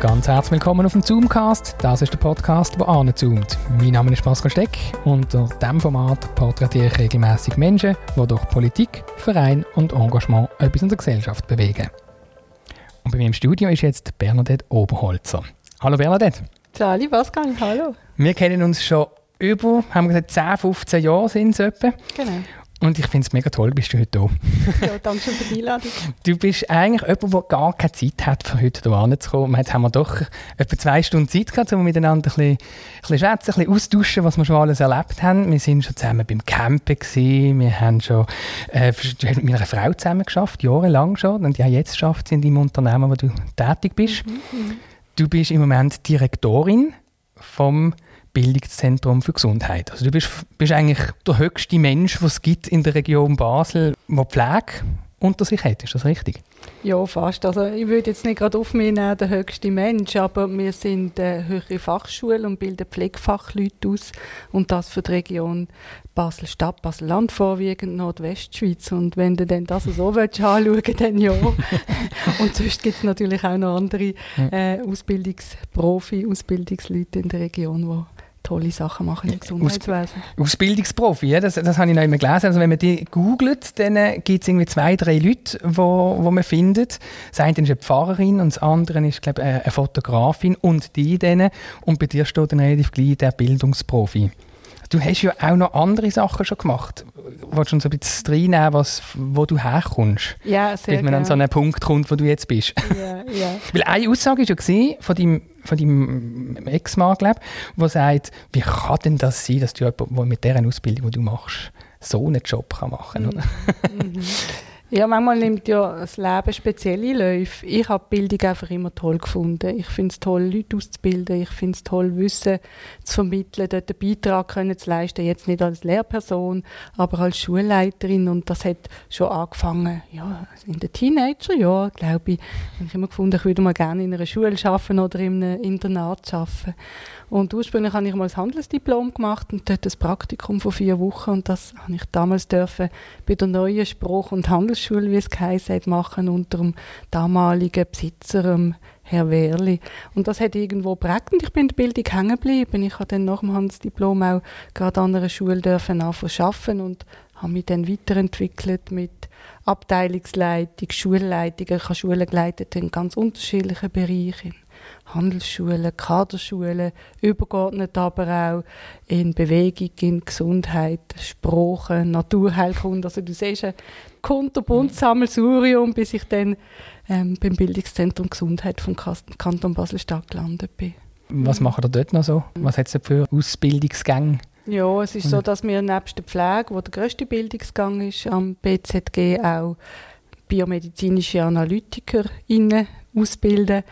Ganz herzlich willkommen auf dem Zoomcast. Das ist der Podcast, der anzoomt. Mein Name ist Pascal Steck und in diesem Format porträtiere ich regelmäßig Menschen, die durch Politik, Verein und Engagement etwas in der Gesellschaft bewegen. Und bei mir im Studio ist jetzt Bernadette Oberholzer. Hallo Bernadette. Hallo Pascal, hallo. Wir kennen uns schon über, haben wir gesagt, 10, 15 Jahre sind es etwa. Genau. Und ich finde es mega toll, bist du heute da. ja, danke für die Einladung. Du bist eigentlich jemand, der gar keine Zeit hat, für heute hierher zu kommen. Jetzt haben wir doch etwa zwei Stunden Zeit gehabt, um miteinander ein bisschen, ein bisschen schwätzen, ein bisschen austauschen, was wir schon alles erlebt haben. Wir sind schon zusammen beim Campen gewesen. Wir haben schon, äh, du hast mit meiner Frau zusammen geschafft, jahrelang schon. Und ja, jetzt schafft sie in deinem Unternehmen, wo du tätig bist. Mhm, mhm. Du bist im Moment Direktorin vom Bildungszentrum für Gesundheit. Also du bist, bist eigentlich der höchste Mensch, was es gibt in der Region Basel, der Pflege unter sich hat. Ist das richtig? Ja, fast. Also ich würde jetzt nicht gerade auf mich nehmen, der höchste Mensch, aber wir sind eine höhere Fachschule und bilden Pflegefachleute aus und das für die Region Basel-Stadt, Basel-Land vorwiegend, Nordwestschweiz. Und wenn du dann das so willst, anschauen dann ja. und sonst gibt es natürlich auch noch andere äh, Ausbildungsprofi, Ausbildungsleute in der Region, die tolle Sachen machen im Gesundheitswesen. Aus, Ausbildungsprofi, ja, das, das habe ich noch immer gelesen. Also wenn man die googelt, dann äh, gibt es irgendwie zwei, drei Leute, wo, wo man findet. Das eine ist eine Pfarrerin und das andere ist, glaube ich, eine Fotografin und die denen. Und bei dir steht dann relativ gleich der Bildungsprofi. Du hast ja auch noch andere Sachen schon gemacht. Willst du uns ein bisschen reinnehmen, was, wo du herkommst? Ja, sehr Bis man an so einen Punkt kommt, wo du jetzt bist. Ja, ja. Weil eine Aussage war ja von deinem, von deinem Ex-Mann, glaube der sagt, wie kann denn das sein, dass du mit dieser Ausbildung, die du machst, so einen Job machen kann? Mhm. Ja, manchmal nimmt ja das Leben spezielle Läufe. Ich habe Bildung einfach immer toll gefunden. Ich finde es toll, Leute auszubilden. Ich finde es toll, Wissen zu vermitteln, dort einen Beitrag können zu leisten. Jetzt nicht als Lehrperson, aber als Schulleiterin. Und das hat schon angefangen, ja, in den Teenagerjahren, glaube ich. Ich habe immer gefunden, ich würde mal gerne in einer Schule arbeiten oder in einem Internat arbeiten. Und ursprünglich habe ich mal ein Handelsdiplom gemacht und dort ein Praktikum von vier Wochen. Und das habe ich damals dürfen bei der neuen Spruch- und Handelsschule, wie es geheißen machen, unter dem damaligen Besitzer, ähm, Herr Wehrli. Und das hat irgendwo prägt und ich bin in der Bildung hängen geblieben. Ich habe dann nach dem Handelsdiplom auch gerade an einer Schule dürfen arbeiten und habe mich dann weiterentwickelt mit Abteilungsleitung, Schulleitung. Ich habe Schulen geleitet in ganz unterschiedlichen Bereichen. Handelsschulen, Kaderschulen, übergeordnet aber auch in Bewegung, in Gesundheit, Sprache, Naturheilkunde. Also du siehst ein kunterbuntes Sammelsurium, bis ich dann ähm, beim Bildungszentrum Gesundheit vom Kanton Basel-Stadt gelandet bin. Was machen ihr dort noch so? Was hat es für Ausbildungsgänge? Ja, es ist so, dass wir nebst der Pflege, wo der grösste Bildungsgang ist, am BZG auch biomedizinische Analytiker ausbilden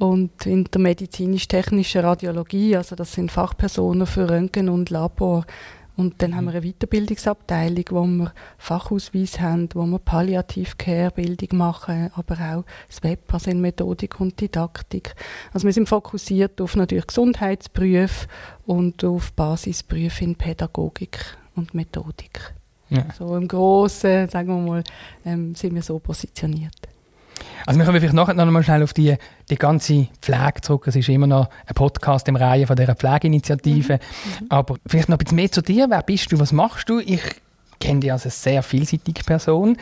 und in der medizinisch-technischen Radiologie, also das sind Fachpersonen für Röntgen und Labor. Und dann haben wir eine Weiterbildungsabteilung, wo wir Fachausweis haben, wo wir Palliativ-Care-Bildung machen, aber auch das Web, also in Methodik und Didaktik. Also wir sind fokussiert auf natürlich Gesundheitsberufe und auf Basisberufe in Pädagogik und Methodik. Ja. So im Großen, sagen wir mal, ähm, sind wir so positioniert. Also wir kommen vielleicht nachher noch mal schnell auf die, die ganze Pflege zurück. Es ist immer noch ein Podcast im Reihe von dieser Pflegeinitiative. Mhm. mhm. Aber vielleicht noch ein bisschen mehr zu dir. Wer bist du? Was machst du? Ich kenne dich als eine sehr vielseitige Person.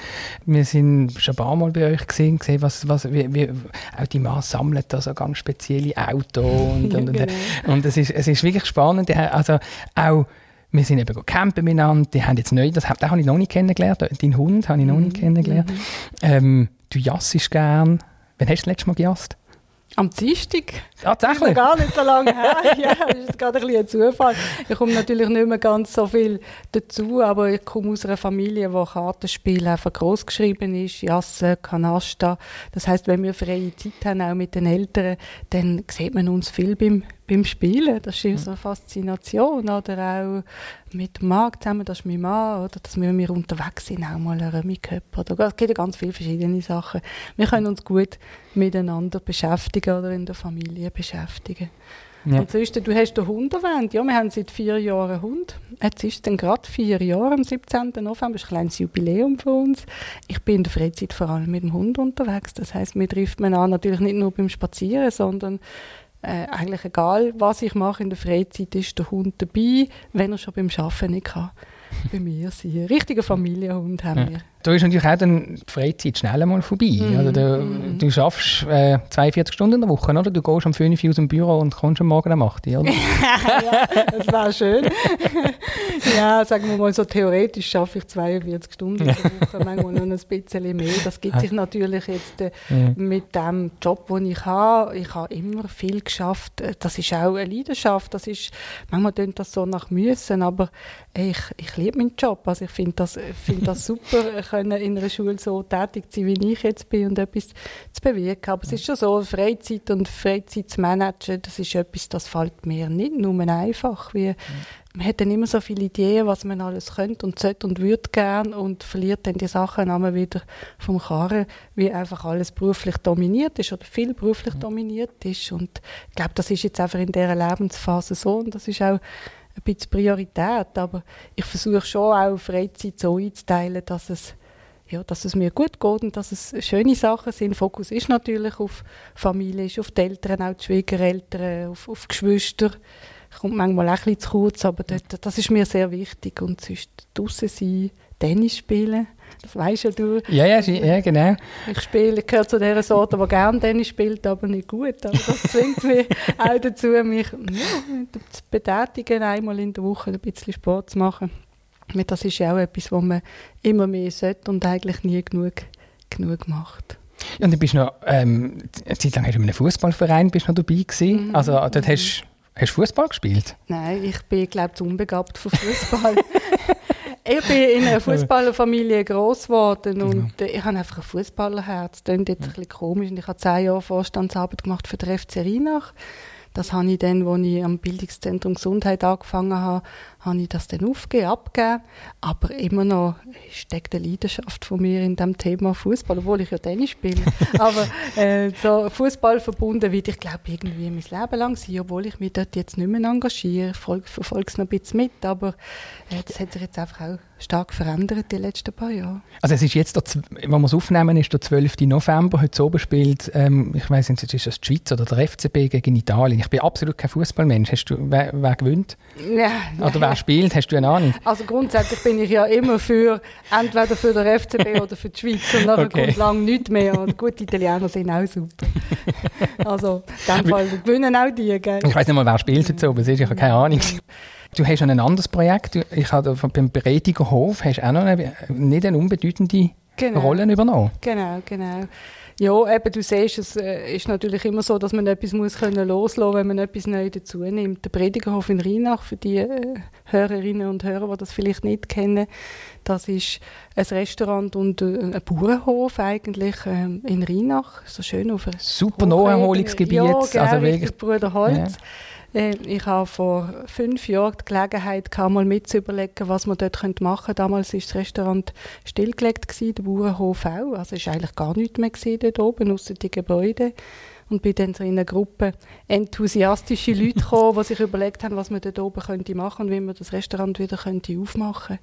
Wir sind schon ein paar Mal bei euch gesehen, gesehen was, was, wie, wie, auch die Mann sammelt da so ganz spezielle Autos. Und, und, genau. und, es, ist, es ist wirklich spannend. Also auch wir sind eben campen miteinander, die haben jetzt neu, das, das habe ich noch nicht kennengelernt, deinen Hund habe ich noch nicht mhm. kennengelernt. Mhm. Ähm, du jassest gern. Wann hast du das letzte Mal gejasst? Am Dienstag. Tatsächlich? Das ist gar nicht so lange her. ja, das ist gerade ein bisschen ein Zufall. Ich komme natürlich nicht mehr ganz so viel dazu, aber ich komme aus einer Familie, wo Kartenspiel einfach groß geschrieben ist, Jasse, Kanasta. Das heißt, wenn wir freie Zeit haben, auch mit den Eltern, dann sieht man uns viel beim, beim Spielen. Das ist so eine Faszination. Oder auch mit dem Mann zusammen, das ist mein Mann, oder dass wir, wir unterwegs sind, auch mal ein Römi Oder es gibt ja ganz viele verschiedene Sachen. Wir können uns gut miteinander beschäftigen oder in der Familie beschäftigen. Ja. Ansonsten, du hast den Hund erwähnt. Ja, wir haben seit vier Jahren einen Hund. Jetzt ist es gerade vier Jahre, am 17. November. Das ist ein kleines Jubiläum für uns. Ich bin in der Freizeit vor allem mit dem Hund unterwegs. Das heißt, mir trifft man an, natürlich nicht nur beim Spazieren, sondern äh, eigentlich egal, was ich mache in der Freizeit, ist der Hund dabei, wenn er schon beim Arbeiten nicht kann. Bei mir sein. Richtiger Familienhund haben ja. wir. Da ist natürlich auch dann die Freizeit schnell mal vorbei. Mhm. Also du, mhm. du schaffst äh, 42 Stunden in der Woche, oder? Du gehst am 5 Uhr aus dem Büro und kommst am Morgen um 8 Uhr, oder? ja, das wäre schön. ja, sagen wir mal so, theoretisch schaffe ich 42 Stunden in der Woche, manchmal noch ein bisschen mehr. Das gibt sich natürlich jetzt äh, mit dem Job, den ich habe. Ich habe immer viel geschafft. Das ist auch eine Leidenschaft. Das ist, manchmal klingt das so nach Müssen, aber ich, ich liebe meinen Job. Also ich finde das, find das super können in einer Schule so tätig sein, wie ich jetzt bin und etwas zu bewirken. Aber es ist schon so, Freizeit und Freizeit zu managen, das ist etwas, das fällt mir nicht nur einfach, wie man hat dann immer so viele Ideen, was man alles könnte und sollte und würde gern und verliert dann die Sachen einmal wieder vom Karren, wie einfach alles beruflich dominiert ist oder viel beruflich dominiert ist. Und ich glaube, das ist jetzt einfach in dieser Lebensphase so und das ist auch ein bisschen Priorität, aber ich versuche schon auch Freizeit so einzuteilen, dass es ja, dass es mir gut geht und dass es schöne Sachen sind. Fokus ist natürlich auf Familie, ist auf die Eltern, auch die Schwiegereltern, auf, auf Geschwister. Kommt manchmal auch ein bisschen zu kurz, aber dort, das ist mir sehr wichtig. Und sonst draußen sein, Tennis spielen, das weißt ja du. Ja, ja, ja, genau. Ich spiele, gehöre zu der Sorte, die gerne Tennis spielt, aber nicht gut. Aber das zwingt mich auch dazu, mich ja, zu betätigen, einmal in der Woche ein bisschen Sport zu machen. Das ist ja auch etwas, was man immer mehr sollte und eigentlich nie genug, genug macht. Ja, und du bist noch, ähm, eine Zeit lang hast du in einem Fußballverein noch dabei gewesen. Mhm. Also dort hast du Fußball gespielt? Nein, ich bin, glaube ich, unbegabt von Fußball. ich bin in einer Fußballerfamilie groß geworden und ja. ich habe einfach ein Fußballerherz. Das klingt jetzt ja. ein bisschen komisch. Und ich habe zehn Jahre Vorstandsarbeit gemacht für den FC Rheinach. Das habe ich dann, als ich am Bildungszentrum Gesundheit angefangen habe, habe ich das dann aufgegeben, abgegeben. Aber immer noch steckt eine Leidenschaft von mir in dem Thema Fußball, obwohl ich ja Tennis spiele. Aber äh, so Fußball verbunden wird, ich glaube, irgendwie mein Leben lang sein, obwohl ich mich dort jetzt nicht mehr engagiere. Ich verfolge es noch ein bisschen mit, aber äh, das hat sich jetzt einfach auch stark verändert die letzten paar Jahre. Also es ist jetzt, der, wenn wir es aufnehmen, ist der 12. November, heute oben spielt, ähm, ich weiß nicht, ist das die Schweiz oder der FCB gegen Italien. Ich bin absolut kein Fußballmensch. Hast du, wer, wer gewinnt? Ja, oder wer spielt? Hast du eine Ahnung? Also grundsätzlich bin ich ja immer für, entweder für den FCB oder für die Schweiz und nachher okay. kommt lang nichts mehr und gute Italiener sind auch super. also in dem Fall gewinnen auch die, gell? Ich weiß nicht mal, wer spielt jetzt oben, ich habe keine Ahnung. Du hast noch ein anderes Projekt, ich habe beim Berediger Hof hast auch noch eine, nicht eine unbedeutende genau. Rolle übernommen. Genau, genau. Ja, eben, du siehst, es äh, ist natürlich immer so, dass man etwas muss können loslassen wenn man etwas neu dazu nimmt. Der Predigerhof in Rheinach, für die äh, Hörerinnen und Hörer, die das vielleicht nicht kennen, das ist ein Restaurant und äh, ein Bauernhof eigentlich ähm, in Rheinach, so schön auf Super Naherholungsgebiet. Ja, genau, also wirklich Bruder Holz. Ja. Äh, ich habe vor fünf Jahren die Gelegenheit gehabt, mal mitzuüberlegen, was man dort machen könnte. Damals war das Restaurant stillgelegt, gewesen, der Bauernhof auch. Also es war eigentlich gar nichts mehr dort oben, außer die Gebäude. Und bin dann in einer Gruppe enthusiastische Leute gekommen, die sich überlegt haben, was man dort oben könnte machen und wie man das Restaurant wieder könnte aufmachen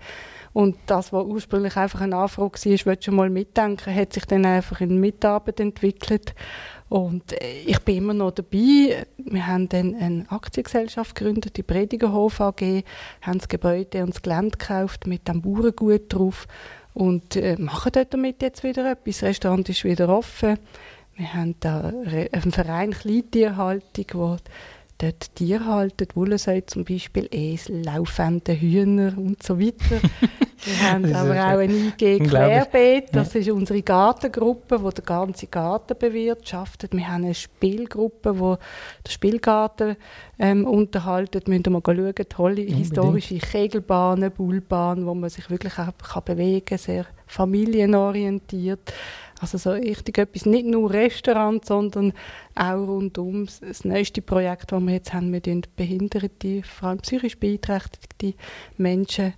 Und das, was ursprünglich einfach eine Anfrage war, willst du mal mitdenken, hat sich dann einfach in Mitarbeit entwickelt. Und äh, ich bin immer noch dabei. Wir haben dann eine Aktiengesellschaft gegründet, die Predigerhof AG, haben das Gebäude und das Gelände gekauft mit dem Bauerngut drauf und äh, machen dort damit jetzt wieder etwas. Das Restaurant ist wieder offen. Wir haben da einen Verein Kleintierhaltung, wo dort Tiere halten, Wollensee zum Beispiel, Esel, laufende Hühner und so weiter. Wir haben aber auch ein IG Querbeet, das ja. ist unsere Gartengruppe, die den ganzen Garten bewirtschaftet. Wir haben eine Spielgruppe, die den Spielgarten ähm, unterhalten. Wir müssen mal schauen, tolle Unbedingt. historische Kegelbahnen, Bullbahnen, wo man sich wirklich auch kann bewegen kann, sehr familienorientiert. Also so richtig etwas, nicht nur Restaurant, sondern auch rundum. Das neueste Projekt, das wir jetzt haben, wir behinderte, vor allem psychisch beeinträchtigte Menschen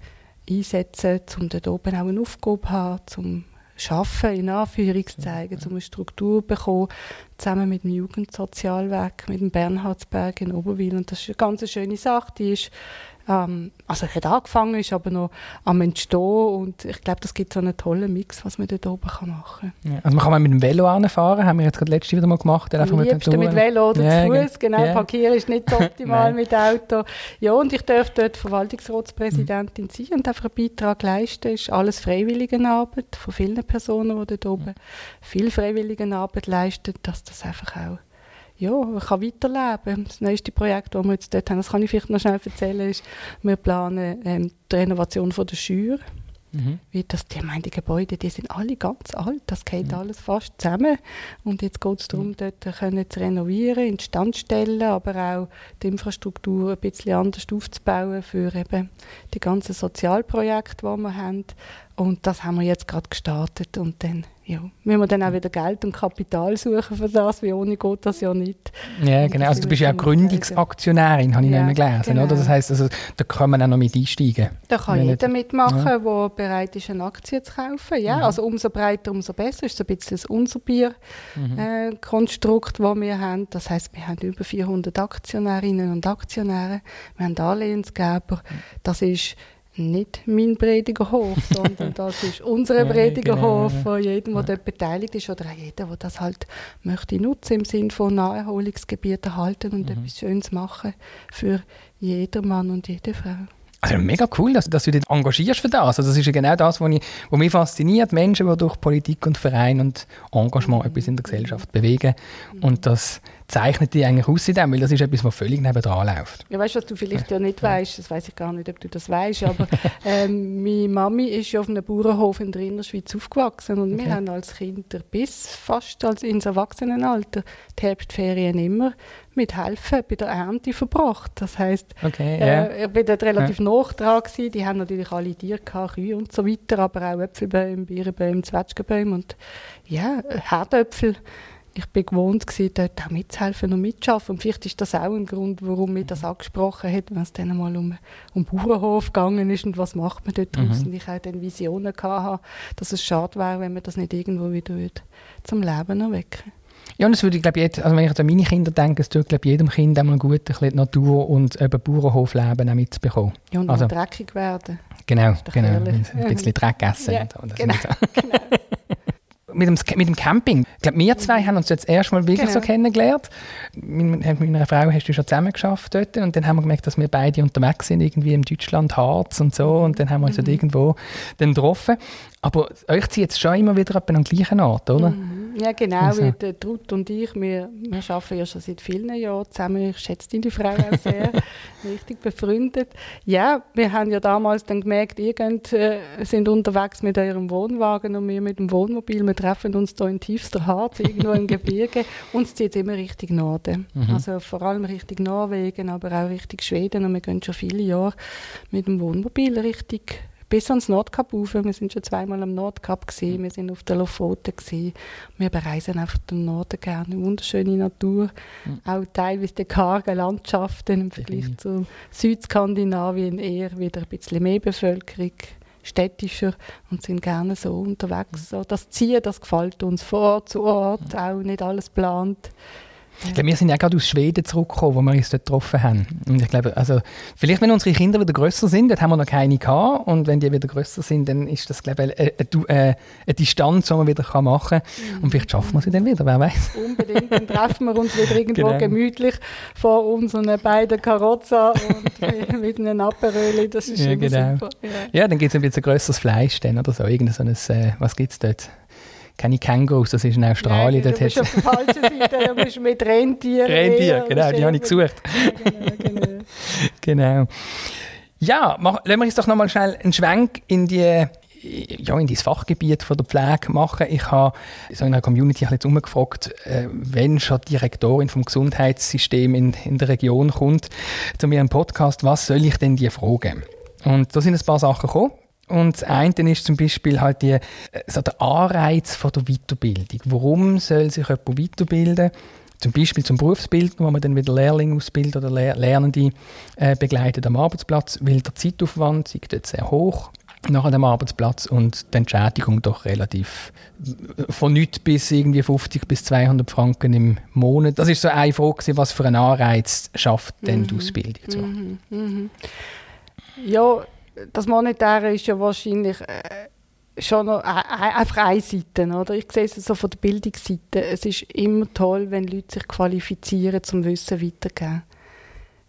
einsetzen, um dort oben auch eine Aufgabe zu haben, um schaffen, in Anführungszeichen, um eine Struktur zu bekommen, zusammen mit dem Jugendsozialwerk, mit dem Bernhardsberg in Oberwil. Und das ist eine ganz schöne Sache, die ist ähm, also ich hat angefangen, ist aber noch am Entstehen und ich glaube, das gibt so einen tollen Mix, was man dort oben kann machen kann. Ja, also man kann mal mit dem Velo anfahren, haben wir jetzt gerade letztes wieder mal gemacht. Am liebsten mit Velo oder ja, zu Fuß, genau, yeah. Parkieren ist nicht optimal mit Auto. Ja, und ich darf dort Verwaltungsratspräsidentin mhm. sein und einfach einen Beitrag leisten. ist alles Freiwilligenarbeit von vielen Personen, die dort oben mhm. viel Freiwilligenarbeit leisten, dass das einfach auch ja, kann weiterleben. Das nächste Projekt, das wir jetzt dort haben, das kann ich vielleicht noch schnell erzählen, ist, wir planen ähm, die Renovation von der Schür. Mhm. Wie das, die, meine, die Gebäude, die sind alle ganz alt, das geht mhm. alles fast zusammen. Und jetzt geht es darum, mhm. dort können zu renovieren, instand stellen, aber auch die Infrastruktur ein bisschen anders aufzubauen für eben die ganzen Sozialprojekte, die wir haben. Und das haben wir jetzt gerade gestartet und dann ja, müssen wir dann auch wieder Geld und Kapital suchen für das, wie ohne geht das ja nicht. Ja, genau. Also du bist ja auch Gründungsaktionärin, habe ich ja, noch gelesen. Genau. Oder? Das heisst, also, da kann man auch noch mit einsteigen. Da kann jeder mitmachen, ja. der bereit ist, eine Aktie zu kaufen. Ja, mhm. also umso breiter, umso besser. Das ist so ein bisschen das unser Bier-Konstrukt, mhm. äh, das wir haben. Das heisst, wir haben über 400 Aktionärinnen und Aktionäre. Wir haben Darlehensgeber. Das ist nicht mein Predigerhof, sondern das ist unser Predigerhof genau. von jedem, der dort beteiligt ist oder auch jeder, der das halt möchte nutzen im Sinne von Naherholungsgebieten erhalten und mhm. etwas Schönes machen für jeden Mann und jede Frau. Also mega cool, dass, dass du dich engagierst für das. Also das ist ja genau das, was, ich, was mich fasziniert. Menschen, die durch Politik und Verein und Engagement etwas in der Gesellschaft bewegen. Und das zeichnet dich eigentlich aus in dem, weil das ist etwas, was völlig nebendran läuft. Ja, weißt du, was du vielleicht ja nicht weißt, das weiß ich gar nicht, ob du das weißt, aber ähm, meine Mami ist ja auf einem Bauernhof in der Innerschweiz aufgewachsen und okay. wir haben als Kinder bis fast als ins Erwachsenenalter die Herbstferien immer mit Helfen bei der Ernte verbracht. Das heisst, okay, yeah. äh, ich war dort relativ ja. nah dran gewesen. Die haben natürlich alle Tiere gehabt, Kühe und so weiter, aber auch Äpfelbäume, Birnenbäume, Zwetschgenbäume und ja, Herdöpfel ich bin gewohnt gewesen, dort auch mitzuhelfen und mitzuarbeiten. Und vielleicht ist das auch ein Grund, warum mich das angesprochen hat, wenn es dann mal um, um Bauernhof gegangen ist und was macht man dort mhm. draußen. Ich auch dann Visionen hatte, dass es schade wäre, wenn man das nicht irgendwo wieder zum Leben erwecken ja, und es würde, glaube ich, also wenn ich an meine Kinder denke, es tut, glaube jedem Kind einmal gut, ein bisschen Natur und eben Bauernhofleben auch mitzubekommen. Ja, und also, dreckig werden. Genau, genau. Ein bisschen Dreck essen. Ja, und, und genau, genau mit dem, mit dem Camping. Ich glaube, wir zwei haben uns jetzt erstmal wirklich genau. so kennengelernt. Mit, mit meiner Frau hast du schon zusammen geschafft dort und dann haben wir gemerkt, dass wir beide unterwegs sind, irgendwie im Deutschland, Harz und so und dann haben wir uns mhm. halt irgendwo dann getroffen. Aber euch zieht es schon immer wieder an den gleichen Ort, oder? Mhm. Ja, genau. Also. Wie der Trud und ich, wir, wir arbeiten ja schon seit vielen Jahren zusammen. Ich schätze deine Frau auch sehr. richtig befreundet. Ja, wir haben ja damals dann gemerkt, irgend äh, sind unterwegs mit eurem Wohnwagen und wir mit dem Wohnmobil. Wir treffen uns da in tiefster Harz, irgendwo im Gebirge. Uns zieht immer Richtung Norden. Mhm. Also vor allem Richtung Norwegen, aber auch Richtung Schweden. Und wir gehen schon viele Jahre mit dem Wohnmobil richtig bis ans Nordkap rauf. Wir sind schon zweimal am Nordkap gesehen, wir sind auf der Lofoten gesehen. Wir bereisen einfach den Norden gerne, wunderschöne Natur, mhm. auch teilweise die kargen Landschaften im Vergleich zu Südskandinavien eher wieder ein bisschen mehr Bevölkerung städtischer und sind gerne so unterwegs. So, das Ziehen, das gefällt uns von Ort zu Ort, auch nicht alles plant. Ich glaube, wir sind ja gerade aus Schweden zurückgekommen, wo wir uns dort getroffen haben. Und ich glaube, also, vielleicht, wenn unsere Kinder wieder grösser sind, dort haben wir noch keine gehabt. Und wenn die wieder grösser sind, dann ist das, glaube ich, eine, eine, eine Distanz, die man wieder machen kann. Und vielleicht schaffen wir sie dann wieder, wer weiß. Unbedingt. Dann treffen wir uns wieder irgendwo genau. gemütlich vor unseren beiden Karozza und mit einem Aperöli. Das ist ja, genau. super. Ja, ja dann gibt es ein bisschen grösseres Fleisch dann oder so. Irgend so ein, äh, was gibt es dort? Keine Kängurus, das ist in Australien. Nein, du bist auf der falschen Seite, du bist mit Rentieren. Rentier, genau, die habe ich gesucht. Genau, genau. genau. Ja, mach, lassen wir uns doch nochmal schnell einen Schwenk in die ja, in das Fachgebiet von der Pflege machen. Ich habe so in der Community ein bisschen umgefragt, äh, wenn schon die Direktorin vom Gesundheitssystem in, in der Region kommt zu mir im Podcast, was soll ich denn die fragen? Und da sind ein paar Sachen gekommen. Und das eine ist zum Beispiel halt die, äh, so der Anreiz von der Weiterbildung. Warum soll sich jemand weiterbilden? Zum Beispiel zum Berufsbilden, wo man dann wieder Lehrlinge ausbildet oder Lernende äh, begleitet am Arbeitsplatz, weil der Zeitaufwand ist dort sehr hoch. nach dem Arbeitsplatz und die Entschädigung doch relativ von nichts bis irgendwie 50 bis 200 Franken im Monat. Das ist so eine Frage, was für einen Anreiz schafft denn die mhm. Ausbildung? So. Mhm. Mhm. Ja, das Monetäre ist ja wahrscheinlich äh, schon noch einfach eine Seite. Oder? Ich sehe es so von der Bildungsseite. Es ist immer toll, wenn Leute sich qualifizieren, zum Wissen weiterzugeben.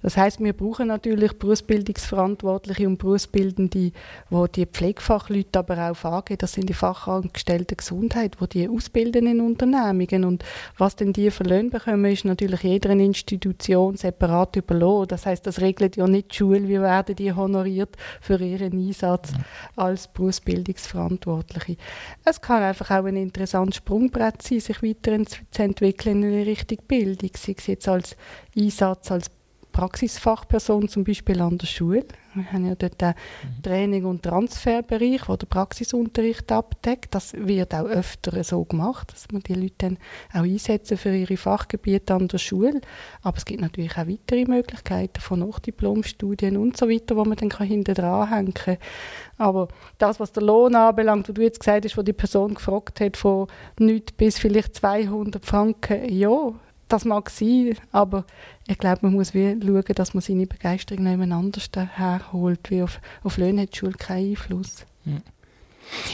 Das heißt, wir brauchen natürlich Berufsbildungsverantwortliche und Berufsbildende, wo die Pflegefachleute aber auch angehen. Das sind die Fachangestellten Gesundheit, wo die ausbilden in Unternehmungen. Und was denn die für Löhne bekommen, ist natürlich jeder Institution separat überlassen. Das heißt, das regelt ja nicht die Schule, wie werden die honoriert für ihren Einsatz als Berufsbildungsverantwortliche. Es kann einfach auch ein interessantes Sprungbrett sein, sich weiterzuentwickeln in eine richtige Bildung, sei es jetzt als Einsatz als Praxisfachperson zum Beispiel an der Schule. Wir haben ja dort den mhm. Training- und Transferbereich, wo der Praxisunterricht abdeckt. Das wird auch öfter so gemacht, dass man die Leute dann auch einsetzen für ihre Fachgebiete an der Schule. Aber es gibt natürlich auch weitere Möglichkeiten von Nachdiplomstudien und so weiter, wo man dann hinten dran hängen kann. Aber das, was der Lohn anbelangt, wo du jetzt gesagt hast, wo die Person gefragt hat, von nichts bis vielleicht 200 Franken, ja, das mag sein, aber ich glaube, man muss wie schauen, dass man seine Begeisterung noch anders herholt, wie auf, auf Löhne hat die Schule keinen Einfluss.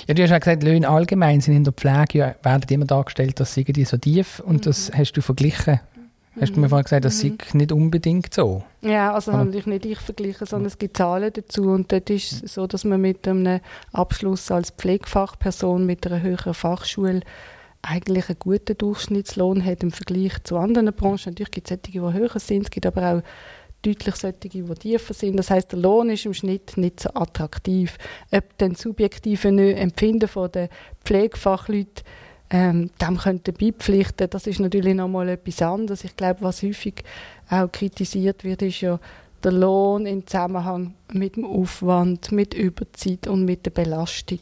Ja, du hast ja gesagt, Löhne allgemein sind in der Pflege ja, werden immer dargestellt, dass sie so tief und mhm. das hast du verglichen. Hast du mir vorhin gesagt, das mhm. sei nicht unbedingt so? Ja, also Oder? natürlich nicht ich vergleichen, sondern es gibt Zahlen dazu und dort ist es so, dass man mit einem Abschluss als Pflegefachperson mit einer höheren Fachschule eigentlich einen guten Durchschnittslohn hat im Vergleich zu anderen Branchen. Natürlich gibt es solche, die höher sind, es gibt aber auch deutlich solche, die tiefer sind. Das heißt, der Lohn ist im Schnitt nicht so attraktiv. Ob den subjektiven Empfinden von den Pflegefachleuten ähm, dem könnte beipflichten, das ist natürlich nochmal etwas anderes. Ich glaube, was häufig auch kritisiert wird, ist ja der Lohn im Zusammenhang mit dem Aufwand, mit Überzeit und mit der Belastung.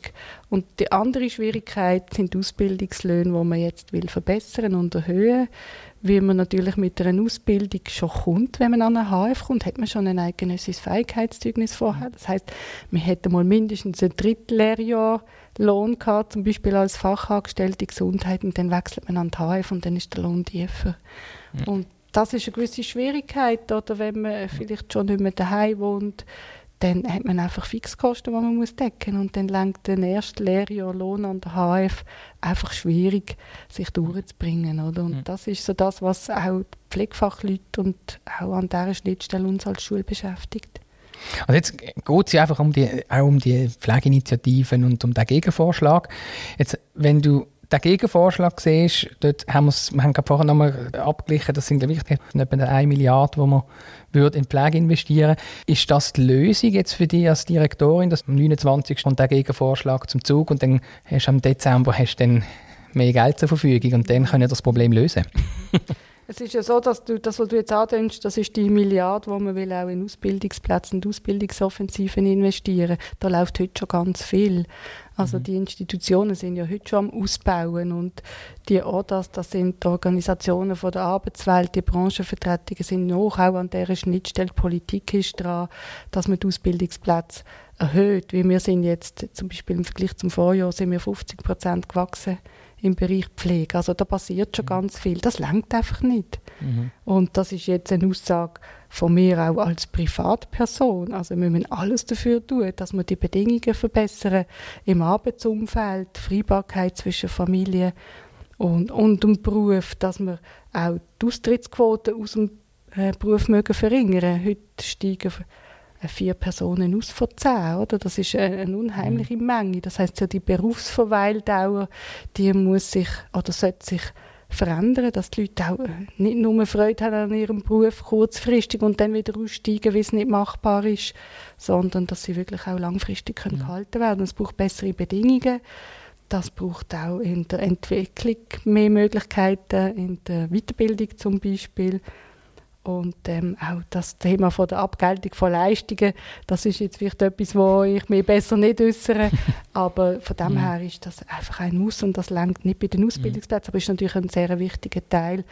Und die andere Schwierigkeit sind die Ausbildungslöhne, die man jetzt will verbessern und erhöhen. Wie man natürlich mit einer Ausbildung schon kommt, wenn man an eine HF kommt, hat man schon ein eigenes Fähigkeitszeugnis vorher. Das heißt, man hätte mal mindestens ein Drittlehrjahr Lohn gehabt, zum Beispiel als Fachangestellte Gesundheit, und dann wechselt man an die HF und dann ist der Lohn tiefer. Mhm. Und das ist eine gewisse Schwierigkeit, oder wenn man vielleicht schon nicht mehr daheim wohnt, dann hat man einfach Fixkosten, die man muss decken muss. Und dann lenkt der erste Lehrjahr Lohn an der HF einfach schwierig, sich durchzubringen. Oder? Und mhm. das ist so das, was auch Pflegefachleute und auch an dieser Schnittstelle uns als Schule beschäftigt. Also jetzt geht es ja einfach um die, auch um die Pflegeinitiativen und um den Gegenvorschlag. Jetzt, wenn du den Gegenvorschlag siehst, dort haben wir haben vorher nochmal abgeglichen, das sind glaube ich etwa eine Milliarde, die man würde in Pflege investieren Ist das die Lösung jetzt für dich als Direktorin, dass am 29. kommt der Gegenvorschlag zum Zug und dann hast du am Dezember hast dann mehr Geld zur Verfügung und dann können wir das Problem lösen? Es ist ja so, dass du, das, was du jetzt andenkst, das ist die Milliarde, die man will auch in Ausbildungsplätze und Ausbildungsoffensiven investieren. Da läuft heute schon ganz viel. Also mhm. die Institutionen sind ja heute schon am Ausbauen und die ODAS, das sind die Organisationen von der Arbeitswelt, die Branchenvertretungen sind noch auch an dieser Schnittstelle. Die Politik ist dran, dass man die Ausbildungsplätze erhöht. Wie wir sind jetzt zum Beispiel im Vergleich zum Vorjahr sind wir 50 Prozent gewachsen im Bereich Pflege. Also da passiert schon mhm. ganz viel. Das langt einfach nicht. Mhm. Und das ist jetzt eine Aussage von mir auch als Privatperson. Also wir müssen alles dafür tun, dass wir die Bedingungen verbessern im Arbeitsumfeld, Freibarkeit zwischen Familie und, und dem Beruf, dass wir auch die Austrittsquote aus dem äh, Beruf mögen verringern. Heute steigen vier Personen aus von zehn, oder? Das ist eine unheimliche mhm. Menge. Das heißt, ja, die Berufsverweildauer, die muss sich oder sollte sich verändern, dass die Leute auch nicht nur Freude haben an ihrem Beruf kurzfristig und dann wieder aussteigen, weil es nicht machbar ist, sondern dass sie wirklich auch langfristig können ja. gehalten werden. Es braucht bessere Bedingungen. Das braucht auch in der Entwicklung mehr Möglichkeiten, in der Weiterbildung zum Beispiel. Und ähm, auch das Thema von der Abgeltung von Leistungen, das ist jetzt vielleicht etwas, wo ich mir besser nicht äußere. aber von dem her ist das einfach ein Muss und das lenkt nicht bei den Ausbildungsplätzen, aber ist natürlich ein sehr wichtiger Teil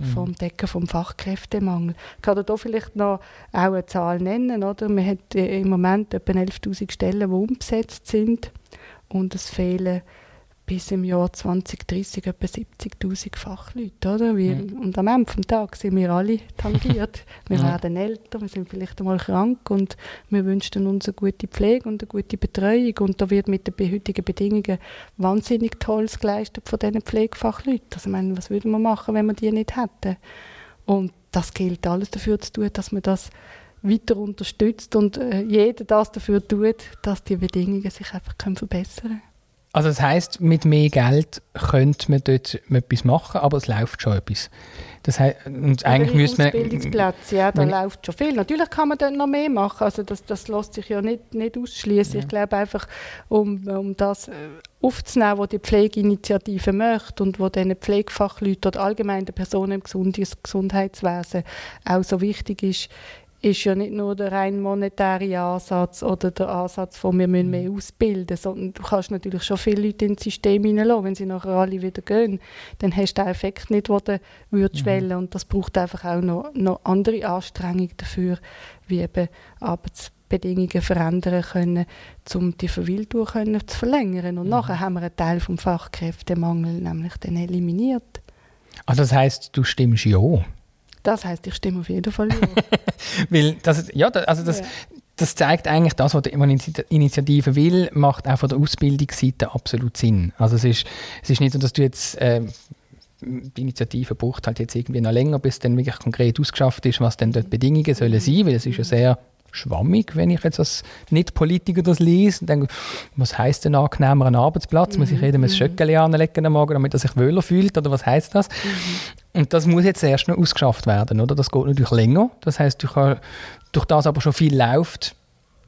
mhm. vom Decken vom Fachkräftemangel. Ich kann da vielleicht noch auch eine Zahl nennen. Oder? Man hat im Moment etwa 11'000 Stellen, die umbesetzt sind und es fehlen bis im Jahr 2030 etwa 70'000 Fachleute. Oder? Weil, mhm. Und am Ende des Tages sind wir alle tangiert. Wir ja. werden älter, wir sind vielleicht einmal krank und wir wünschen uns eine gute Pflege und eine gute Betreuung. Und da wird mit den heutigen Bedingungen wahnsinnig Tolles geleistet von diesen Pflegefachleuten. Also, ich meine, was würden wir machen, wenn wir die nicht hätten? Und das gilt alles dafür zu tun, dass man das weiter unterstützt und äh, jeder das dafür tut, dass die Bedingungen sich einfach können verbessern können. Also das heißt, mit mehr Geld könnte man dort etwas machen, aber es läuft schon etwas. Das heißt, und eigentlich müsste man... Ausbildungsplätze, ja, da läuft schon viel. Natürlich kann man dort noch mehr machen, also das, das lässt sich ja nicht, nicht ausschließen. Ja. Ich glaube einfach, um, um das äh, aufzunehmen, was die Pflegeinitiative möchte und wo diesen Pflegefachleuten oder allgemein den Personen im Gesundheitswesen auch so wichtig ist, ist ja nicht nur der rein monetäre Ansatz oder der Ansatz von wir müssen mehr ausbilden, sondern du kannst natürlich schon viele Leute ins System hineinlassen. Wenn sie nachher alle wieder gehen, dann hast du den Effekt nicht, den du würdest mhm. wählen und das braucht einfach auch noch, noch andere Anstrengungen dafür, wie eben Arbeitsbedingungen verändern können, um die Verweildauer zu verlängern. Und mhm. nachher haben wir einen Teil vom Fachkräftemangel nämlich dann eliminiert. Also das heißt, du stimmst ja das heißt, ich stimme auf jeden Fall. Weil das, ja, also das, ja. das zeigt eigentlich das, was die Initiative will, macht auch von der Ausbildungsseite absolut Sinn. Also es ist, es ist nicht so, dass du jetzt äh, die Initiative braucht halt jetzt irgendwie noch länger, bis dann wirklich konkret ausgeschafft ist, was denn dort Bedingungen sollen sein, weil es ist ja sehr schwammig, wenn ich jetzt als Nicht-Politiker das lese und denke, was heisst denn angenehmer ein Arbeitsplatz? Muss ich mhm. jedem ein mhm. Schöckchen anlegen am Morgen, damit er sich wohler fühlt? Oder was heißt das? Mhm. Und das muss jetzt erst noch ausgeschafft werden, oder? Das geht natürlich länger. Das heißt, durch, durch das aber schon viel läuft,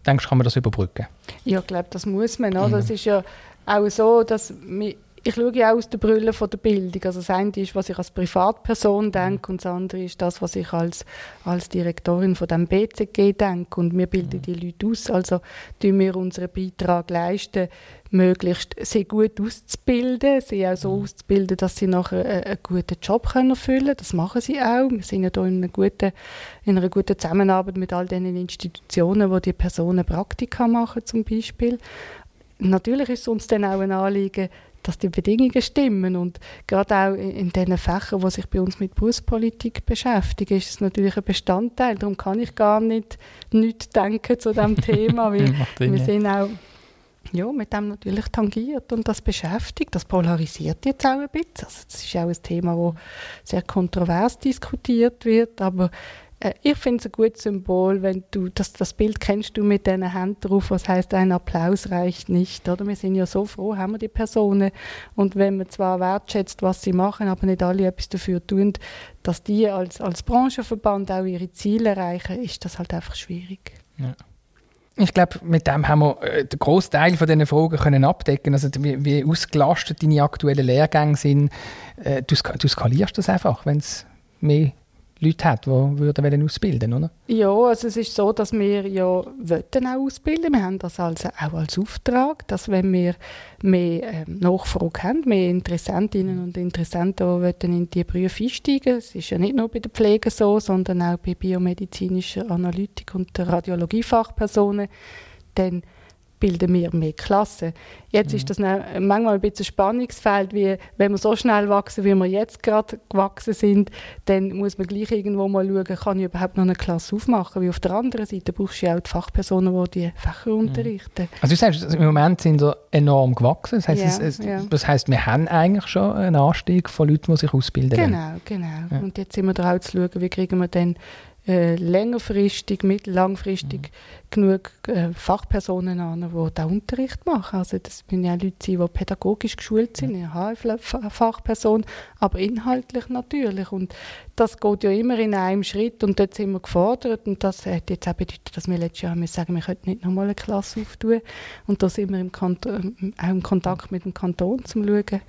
denkst du, kann man das überbrücken? Ja, ich glaube, das muss man. Oder? Mhm. Das ist ja auch so, dass wir ich schaue ja auch aus der Brille von der Bildung. Also das eine ist, was ich als Privatperson denke und das andere ist das, was ich als, als Direktorin von dem BCG denke. Und wir bilden die Leute aus, also tun wir unseren Beitrag leisten, möglichst sehr gut auszubilden, sie auch so auszubilden, dass sie nachher einen, einen guten Job können erfüllen können. Das machen sie auch. Wir sind ja hier in einer guten, in einer guten Zusammenarbeit mit all den Institutionen, wo die Personen Praktika machen zum Beispiel. Natürlich ist es uns dann auch ein Anliegen, dass die Bedingungen stimmen. Und gerade auch in, den Fächern, die sich bei uns mit Berufspolitik beschäftigen, ist es natürlich ein Bestandteil. Darum kann ich gar nicht nichts denken zu diesem Thema, weil wir sind auch ja, mit dem natürlich tangiert und das beschäftigt. Das polarisiert jetzt auch ein bisschen. Also das ist auch ein Thema, das sehr kontrovers diskutiert wird, aber äh, ich finde es ein gutes Symbol, wenn du, das, das Bild kennst du mit diesen Händen drauf, was heißt ein Applaus reicht nicht, oder? Wir sind ja so froh, haben wir die Personen und wenn man zwar wertschätzt, was sie machen, aber nicht alle etwas dafür tun, dass die als, als Branchenverband auch ihre Ziele erreichen, ist das halt einfach schwierig. Ja. Ich glaube, mit dem haben wir äh, den Großteil von diesen Fragen können abdecken. Also wie, wie ausgelastet deine aktuellen Lehrgänge sind. Äh, du, du skalierst das einfach, wenn es mehr Leute hat, die würden ausbilden oder? Ja, also es ist so, dass wir ja auch ausbilden. Wir haben das also auch als Auftrag, dass wenn wir mehr ähm, Nachfrage haben, mehr Interessentinnen und Interessenten, die in die Berufe einsteigen Es ist ja nicht nur bei der Pflege so, sondern auch bei biomedizinischer Analytik und der Radiologiefachpersonen, dann bilden wir mehr Klassen. Jetzt mhm. ist das manchmal ein bisschen ein Spannungsfeld, wie wenn wir so schnell wachsen, wie wir jetzt gerade gewachsen sind, dann muss man gleich irgendwo mal schauen, kann ich überhaupt noch eine Klasse aufmachen, wie auf der anderen Seite brauchst du ja auch die Fachpersonen, die die Fächer mhm. unterrichten. Also du sagst, im Moment sind wir enorm gewachsen, das heisst, ja, es, es, ja. das heisst, wir haben eigentlich schon einen Anstieg von Leuten, die sich ausbilden Genau, genau. Ja. Und jetzt sind wir da auch zu schauen, wie kriegen wir dann äh, längerfristig, mittel-langfristig mhm. genug äh, Fachpersonen an, die da Unterricht machen. Also das müssen ja Leute die pädagogisch geschult sind, eine HF-Fachperson, aber inhaltlich natürlich. Und das geht ja immer in einem Schritt und dort sind wir gefordert und das hat jetzt auch bedeutet, dass wir letztes Jahr wir sagen, wir könnten nicht nochmal eine Klasse auftun und da sind wir im Kanton, auch im Kontakt mit dem Kanton, um zu schauen,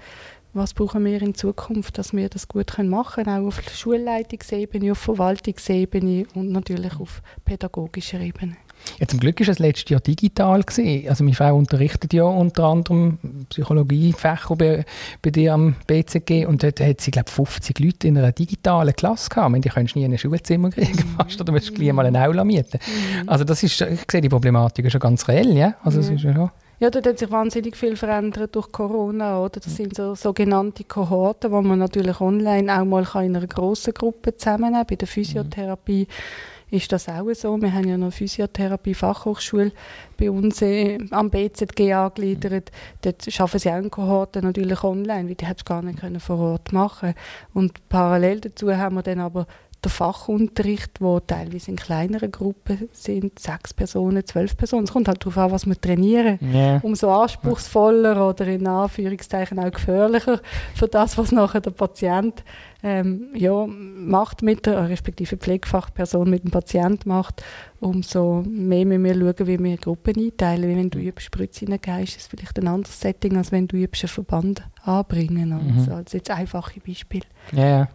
was brauchen wir in Zukunft, dass wir das gut machen können, auch auf Schulleitungsebene, auf Verwaltungsebene und natürlich auf pädagogischer Ebene. Ja, zum Glück war es letztes Jahr digital. Gewesen. Also meine Frau unterrichtet ja unter anderem Psychologiefächer bei, bei dir am BCG und dort hat sie, glaube 50 Leute in einer digitalen Klasse gehabt. Meine, die kannst nie in ein Schulzimmer kriegen fast, oder musst gleich mal eine Aula mieten. Mhm. Also das ist, ich sehe die Problematik schon ganz reell, ja? Also es ist ja schon ja, dort hat sich wahnsinnig viel verändert durch Corona. Oder? Das sind so sogenannte Kohorten, wo man natürlich online auch mal in einer grossen Gruppe zusammennehmen kann. Bei der Physiotherapie mhm ist das auch so. Wir haben ja noch Physiotherapie-Fachhochschule bei uns äh, am BZG angegliedert. Dort schaffen sie auch eine Kohorte natürlich online, weil die es gar nicht können vor Ort machen Und parallel dazu haben wir dann aber der Fachunterricht, wo teilweise in kleineren Gruppen sind, sechs Personen, zwölf Personen. Es kommt halt darauf an, was wir trainieren. Yeah. Umso anspruchsvoller oder in Anführungszeichen auch gefährlicher für das, was nachher der Patient ähm, ja, macht mit der, respektive Pflegefachperson mit dem Patient macht, umso mehr müssen wir schauen, wie wir Gruppen einteilen. Wie wenn du übst Spritze reingehst, ist es vielleicht ein anderes Setting, als wenn du übst einen Verband anbringen. Also, mhm. als jetzt einfache Beispiel. Ja, yeah. Ja,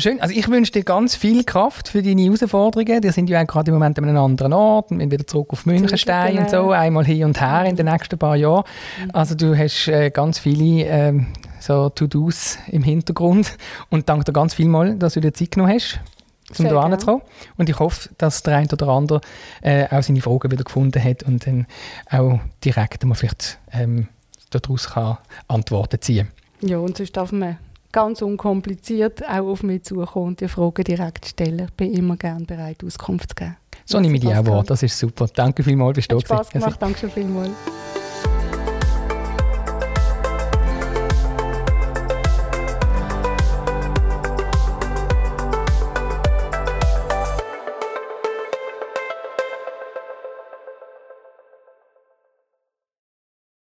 schön. Also ich wünsche dir ganz viel Kraft für deine Herausforderungen. Die sind ja gerade im Moment an einem anderen Ort. Wir wieder zurück auf Münchenstein und so, einmal hier und her in den nächsten paar Jahren. Mhm. Also du hast äh, ganz viele ähm, so To-Dos im Hintergrund und danke dir ganz vielmal, dass du dir Zeit genommen hast um da hinzukommen. Und ich hoffe, dass der eine oder andere äh, auch seine Fragen wieder gefunden hat und dann auch direkt mal vielleicht ähm, daraus kann Antworten ziehen Ja, und sonst darf man ganz unkompliziert auch auf mich zukommen und die Fragen direkt stellen. Ich bin immer gerne bereit, Auskunft zu geben. So nehme ich die auch wahr. Das ist super. Danke vielmals, bist du Spaß gemacht, danke schon vielmals.